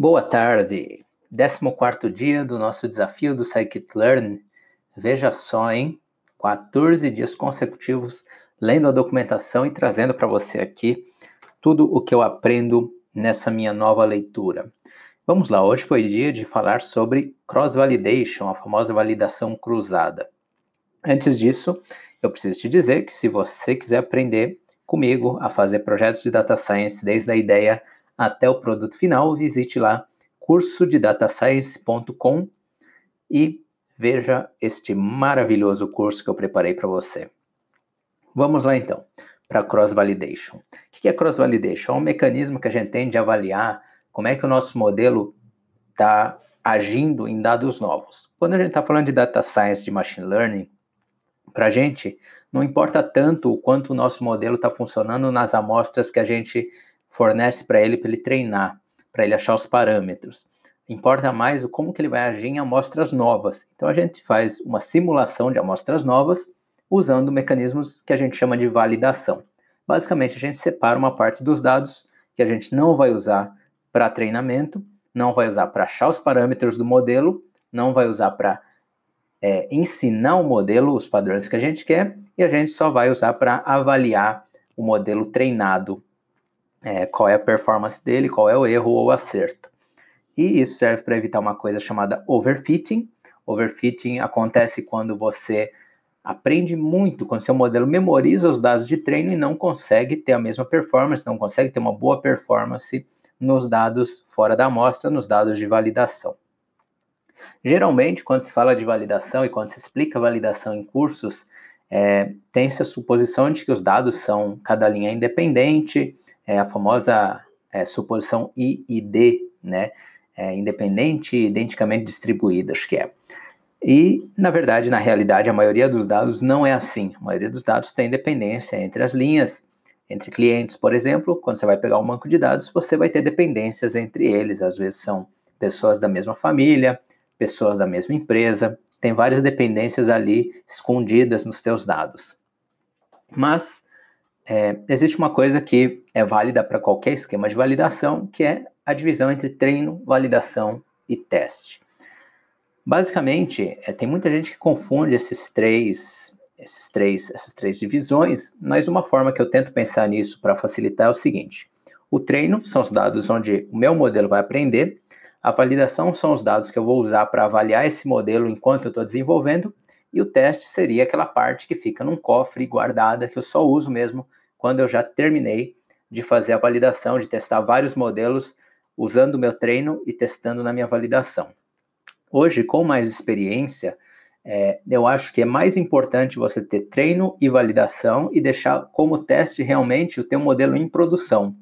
Boa tarde! 14 dia do nosso desafio do Scikit-Learn. Veja só, hein? 14 dias consecutivos lendo a documentação e trazendo para você aqui tudo o que eu aprendo nessa minha nova leitura. Vamos lá, hoje foi dia de falar sobre cross-validation, a famosa validação cruzada. Antes disso, eu preciso te dizer que se você quiser aprender comigo a fazer projetos de data science desde a ideia até o produto final, visite lá cursodedataScience.com e veja este maravilhoso curso que eu preparei para você. Vamos lá então para cross validation. O que é cross validation? É um mecanismo que a gente tem de avaliar como é que o nosso modelo está agindo em dados novos. Quando a gente está falando de data science, de machine learning, para a gente não importa tanto o quanto o nosso modelo está funcionando nas amostras que a gente fornece para ele para ele treinar, para ele achar os parâmetros. Importa mais o como que ele vai agir em amostras novas. Então a gente faz uma simulação de amostras novas usando mecanismos que a gente chama de validação. Basicamente a gente separa uma parte dos dados que a gente não vai usar para treinamento, não vai usar para achar os parâmetros do modelo, não vai usar para é, ensinar o modelo, os padrões que a gente quer, e a gente só vai usar para avaliar o modelo treinado é, qual é a performance dele, qual é o erro ou acerto. E isso serve para evitar uma coisa chamada overfitting. Overfitting acontece quando você aprende muito, quando seu modelo memoriza os dados de treino e não consegue ter a mesma performance, não consegue ter uma boa performance nos dados fora da amostra, nos dados de validação. Geralmente, quando se fala de validação e quando se explica validação em cursos, é, tem-se a suposição de que os dados são cada linha independente, é a famosa é, suposição I e D, né? É, independente e identicamente distribuída, acho que é. E, na verdade, na realidade, a maioria dos dados não é assim. A maioria dos dados tem dependência entre as linhas, entre clientes, por exemplo. Quando você vai pegar um banco de dados, você vai ter dependências entre eles. Às vezes são pessoas da mesma família, pessoas da mesma empresa. Tem várias dependências ali escondidas nos teus dados. Mas é, existe uma coisa que é válida para qualquer esquema de validação, que é a divisão entre treino, validação e teste. Basicamente, é, tem muita gente que confunde esses três, esses três, essas três divisões, mas uma forma que eu tento pensar nisso para facilitar é o seguinte: o treino são os dados onde o meu modelo vai aprender, a validação são os dados que eu vou usar para avaliar esse modelo enquanto eu estou desenvolvendo, e o teste seria aquela parte que fica num cofre guardada que eu só uso mesmo quando eu já terminei de fazer a validação, de testar vários modelos usando o meu treino e testando na minha validação. Hoje, com mais experiência, é, eu acho que é mais importante você ter treino e validação e deixar como teste realmente o teu modelo em produção.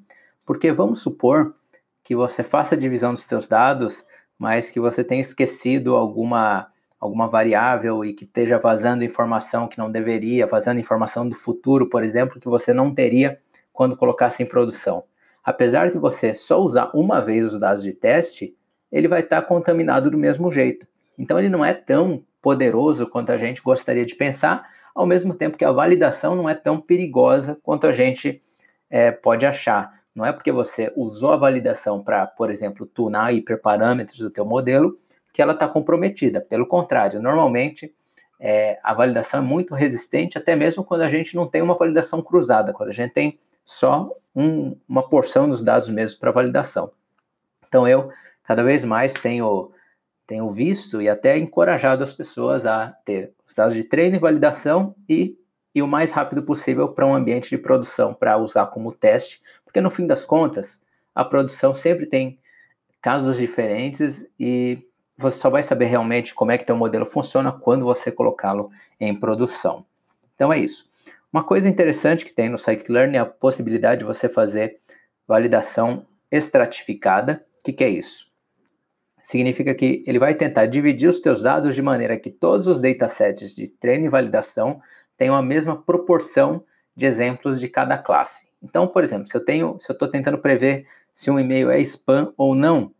Porque vamos supor que você faça a divisão dos seus dados, mas que você tenha esquecido alguma alguma variável e que esteja vazando informação que não deveria, vazando informação do futuro, por exemplo, que você não teria quando colocasse em produção. Apesar de você só usar uma vez os dados de teste, ele vai estar contaminado do mesmo jeito. Então ele não é tão poderoso quanto a gente gostaria de pensar, ao mesmo tempo que a validação não é tão perigosa quanto a gente é, pode achar. Não é porque você usou a validação para, por exemplo, tunar hiperparâmetros do teu modelo, que ela está comprometida. Pelo contrário, normalmente é, a validação é muito resistente, até mesmo quando a gente não tem uma validação cruzada, quando a gente tem só um, uma porção dos dados mesmo para validação. Então eu cada vez mais tenho, tenho visto e até encorajado as pessoas a ter os dados de treino e validação e, e o mais rápido possível para um ambiente de produção para usar como teste, porque no fim das contas a produção sempre tem casos diferentes e você só vai saber realmente como é que teu modelo funciona quando você colocá-lo em produção. Então é isso. Uma coisa interessante que tem no Scikit-Learn é a possibilidade de você fazer validação estratificada. O que, que é isso? Significa que ele vai tentar dividir os teus dados de maneira que todos os datasets de treino e validação tenham a mesma proporção de exemplos de cada classe. Então, por exemplo, se eu tenho, se eu estou tentando prever se um e-mail é spam ou não,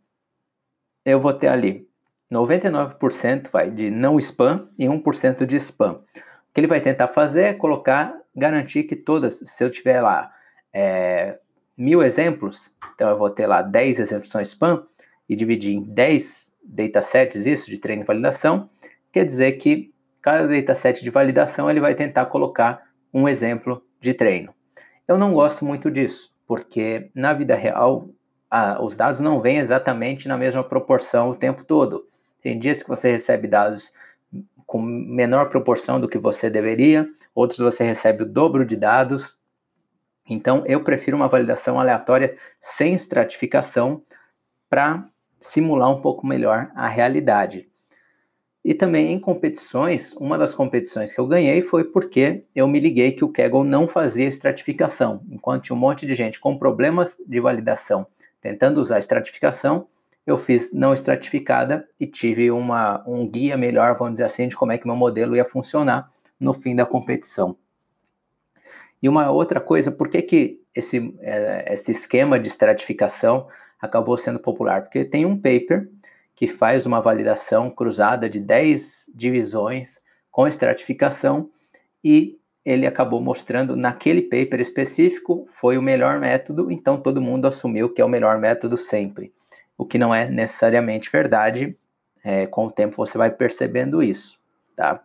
eu vou ter ali 99% vai de não spam e 1% de spam. O que ele vai tentar fazer é colocar, garantir que todas, se eu tiver lá é, mil exemplos, então eu vou ter lá 10 exemplos são spam, e dividir em 10 datasets isso de treino e validação, quer dizer que cada dataset de validação ele vai tentar colocar um exemplo de treino. Eu não gosto muito disso, porque na vida real os dados não vêm exatamente na mesma proporção o tempo todo. Tem dias que você recebe dados com menor proporção do que você deveria, outros você recebe o dobro de dados. Então, eu prefiro uma validação aleatória sem estratificação para simular um pouco melhor a realidade. E também em competições, uma das competições que eu ganhei foi porque eu me liguei que o Kaggle não fazia estratificação. Enquanto tinha um monte de gente com problemas de validação tentando usar estratificação, eu fiz não estratificada e tive uma, um guia melhor, vamos dizer assim, de como é que meu modelo ia funcionar no fim da competição. E uma outra coisa, por que, que esse, é, esse esquema de estratificação acabou sendo popular? Porque tem um paper que faz uma validação cruzada de 10 divisões com estratificação e ele acabou mostrando naquele paper específico foi o melhor método, então todo mundo assumiu que é o melhor método sempre o que não é necessariamente verdade. É, com o tempo você vai percebendo isso, tá?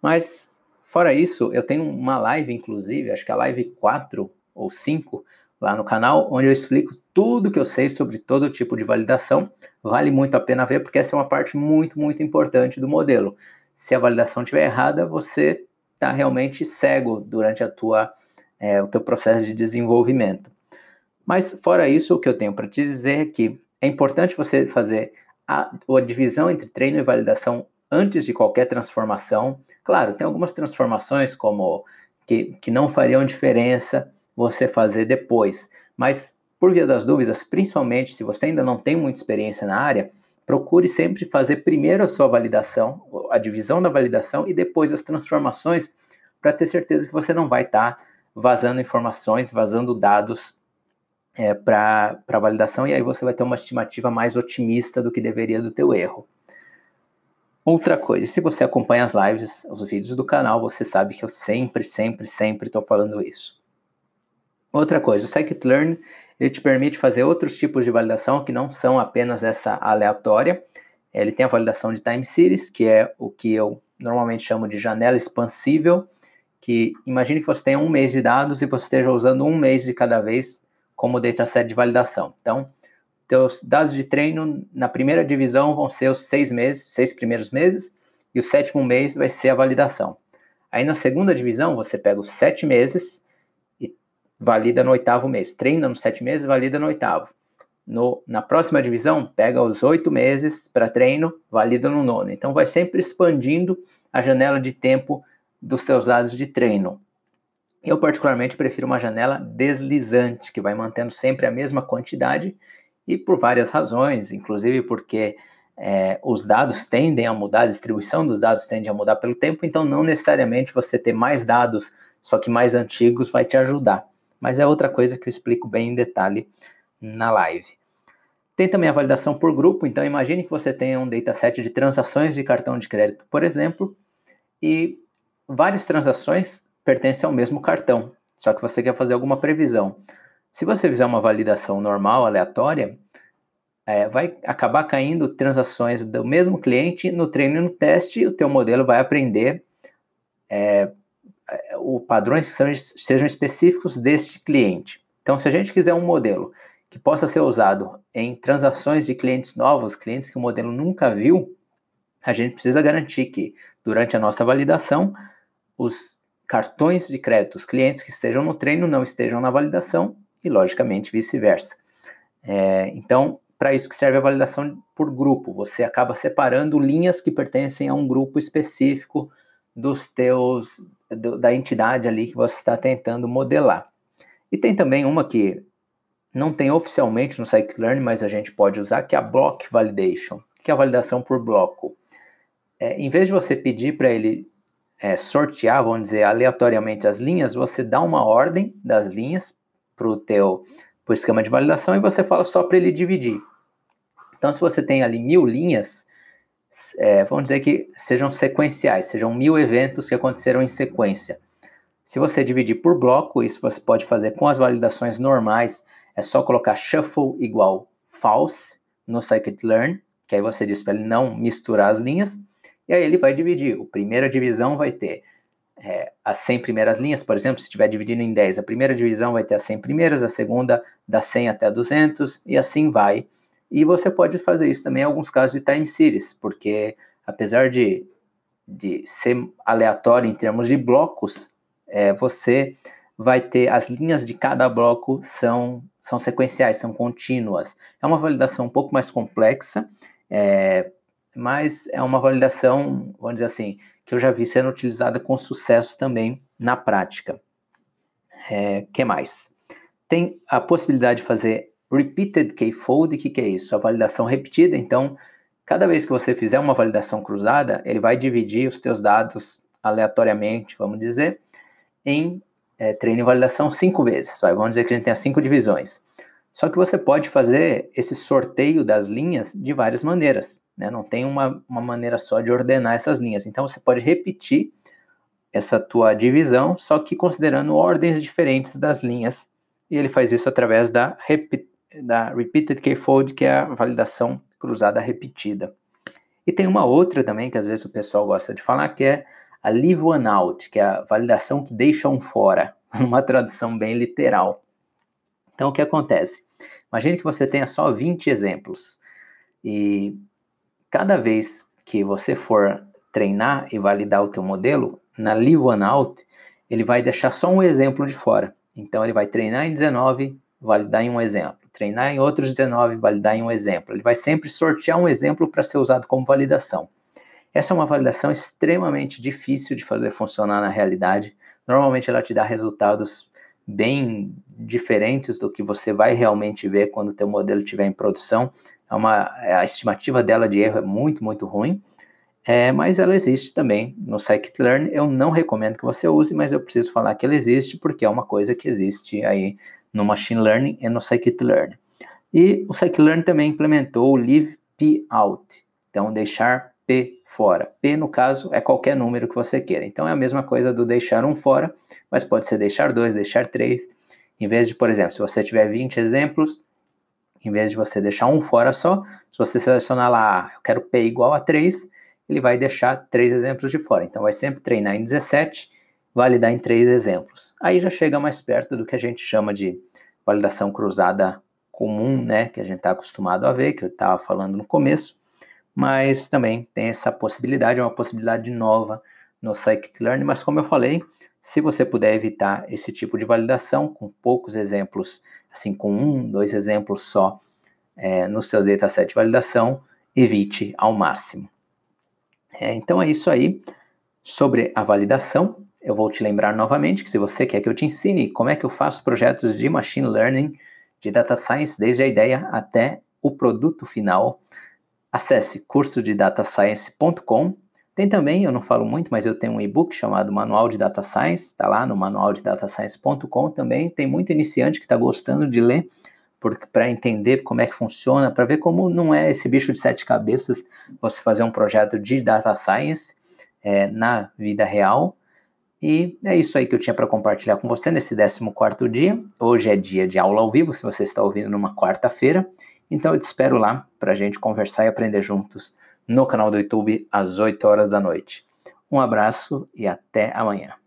Mas, fora isso, eu tenho uma live, inclusive, acho que é a live 4 ou 5, lá no canal, onde eu explico tudo que eu sei sobre todo tipo de validação. Vale muito a pena ver, porque essa é uma parte muito, muito importante do modelo. Se a validação estiver errada, você está realmente cego durante a tua, é, o teu processo de desenvolvimento. Mas fora isso, o que eu tenho para te dizer é que é importante você fazer a, a divisão entre treino e validação antes de qualquer transformação. Claro, tem algumas transformações como que, que não fariam diferença você fazer depois, mas por via das dúvidas, principalmente se você ainda não tem muita experiência na área, procure sempre fazer primeiro a sua validação, a divisão da validação e depois as transformações, para ter certeza que você não vai estar tá vazando informações, vazando dados é, para validação e aí você vai ter uma estimativa mais otimista do que deveria do teu erro. Outra coisa, se você acompanha as lives, os vídeos do canal, você sabe que eu sempre, sempre, sempre estou falando isso. Outra coisa, o Scikit-Learn ele te permite fazer outros tipos de validação que não são apenas essa aleatória. Ele tem a validação de time series, que é o que eu normalmente chamo de janela expansível, que imagine que você tenha um mês de dados e você esteja usando um mês de cada vez como dataset de validação. Então, teus dados de treino na primeira divisão vão ser os seis meses, seis primeiros meses, e o sétimo mês vai ser a validação. Aí na segunda divisão, você pega os sete meses e valida no oitavo mês. Treina nos sete meses, valida no oitavo. No, na próxima divisão, pega os oito meses para treino, valida no nono. Então, vai sempre expandindo a janela de tempo dos teus dados de treino. Eu, particularmente, prefiro uma janela deslizante, que vai mantendo sempre a mesma quantidade e por várias razões, inclusive porque é, os dados tendem a mudar, a distribuição dos dados tende a mudar pelo tempo, então não necessariamente você ter mais dados, só que mais antigos, vai te ajudar. Mas é outra coisa que eu explico bem em detalhe na live. Tem também a validação por grupo, então imagine que você tenha um dataset de transações de cartão de crédito, por exemplo, e várias transações pertence ao mesmo cartão, só que você quer fazer alguma previsão. Se você fizer uma validação normal, aleatória, é, vai acabar caindo transações do mesmo cliente no treino e no teste, o teu modelo vai aprender é, é o padrões que sejam específicos deste cliente. Então, se a gente quiser um modelo que possa ser usado em transações de clientes novos, clientes que o modelo nunca viu, a gente precisa garantir que, durante a nossa validação, os cartões de crédito, os clientes que estejam no treino não estejam na validação e, logicamente, vice-versa. É, então, para isso que serve a validação por grupo. Você acaba separando linhas que pertencem a um grupo específico dos teus do, da entidade ali que você está tentando modelar. E tem também uma que não tem oficialmente no Scikit-Learn, mas a gente pode usar, que é a Block Validation, que é a validação por bloco. É, em vez de você pedir para ele é, sortear, vamos dizer, aleatoriamente as linhas, você dá uma ordem das linhas para o teu pro esquema de validação e você fala só para ele dividir. Então, se você tem ali mil linhas, é, vamos dizer que sejam sequenciais, sejam mil eventos que aconteceram em sequência. Se você dividir por bloco, isso você pode fazer com as validações normais, é só colocar shuffle igual false no scikit-learn, que aí você diz para ele não misturar as linhas, e aí ele vai dividir. A primeira divisão vai ter é, as 100 primeiras linhas, por exemplo, se estiver dividindo em 10, a primeira divisão vai ter as 100 primeiras, a segunda das 100 até 200, e assim vai. E você pode fazer isso também em alguns casos de time series, porque apesar de, de ser aleatório em termos de blocos, é, você vai ter as linhas de cada bloco são, são sequenciais, são contínuas. É uma validação um pouco mais complexa, é, mas é uma validação, vamos dizer assim, que eu já vi sendo utilizada com sucesso também na prática. É, que mais? Tem a possibilidade de fazer repeated key-fold, o que, que é isso? A validação repetida, então, cada vez que você fizer uma validação cruzada, ele vai dividir os teus dados aleatoriamente, vamos dizer, em é, treino e validação cinco vezes. Vamos dizer que a gente tem cinco divisões. Só que você pode fazer esse sorteio das linhas de várias maneiras. Né? Não tem uma, uma maneira só de ordenar essas linhas. Então você pode repetir essa tua divisão, só que considerando ordens diferentes das linhas. E ele faz isso através da, da Repeated K-Fold, que é a validação cruzada repetida. E tem uma outra também, que às vezes o pessoal gosta de falar, que é a Leave One Out, que é a validação que deixa um fora, uma tradução bem literal. Então, o que acontece? Imagine que você tenha só 20 exemplos e cada vez que você for treinar e validar o teu modelo, na Leave One Out, ele vai deixar só um exemplo de fora. Então, ele vai treinar em 19, validar em um exemplo. Treinar em outros 19, validar em um exemplo. Ele vai sempre sortear um exemplo para ser usado como validação. Essa é uma validação extremamente difícil de fazer funcionar na realidade. Normalmente ela te dá resultados bem diferentes do que você vai realmente ver quando o teu modelo estiver em produção. É uma, a estimativa dela de erro é muito, muito ruim, é, mas ela existe também no Scikit-Learn. Eu não recomendo que você use, mas eu preciso falar que ela existe porque é uma coisa que existe aí no Machine Learning e no Scikit-Learn. E o Scikit-Learn também implementou o Leave P Out, então deixar P fora. P, no caso, é qualquer número que você queira. Então é a mesma coisa do deixar um fora, mas pode ser deixar dois, deixar três. Em vez de, por exemplo, se você tiver 20 exemplos, em vez de você deixar um fora só, se você selecionar lá, ah, eu quero P igual a 3, ele vai deixar três exemplos de fora. Então vai sempre treinar em 17, validar em três exemplos. Aí já chega mais perto do que a gente chama de validação cruzada comum, né, que a gente está acostumado a ver, que eu estava falando no começo mas também tem essa possibilidade, é uma possibilidade nova no Scikit-Learn, mas como eu falei, se você puder evitar esse tipo de validação com poucos exemplos, assim com um, dois exemplos só é, no seu dataset de validação, evite ao máximo. É, então é isso aí sobre a validação. Eu vou te lembrar novamente que se você quer que eu te ensine como é que eu faço projetos de machine learning, de data science, desde a ideia até o produto final, Acesse cursodedataScience.com. Tem também, eu não falo muito, mas eu tenho um e-book chamado Manual de Data Science, está lá no manualdedatascience.com também. Tem muito iniciante que está gostando de ler para entender como é que funciona, para ver como não é esse bicho de sete cabeças você fazer um projeto de data science é, na vida real. E é isso aí que eu tinha para compartilhar com você nesse 14 dia. Hoje é dia de aula ao vivo, se você está ouvindo numa quarta-feira. Então eu te espero lá para a gente conversar e aprender juntos no canal do YouTube às 8 horas da noite. Um abraço e até amanhã.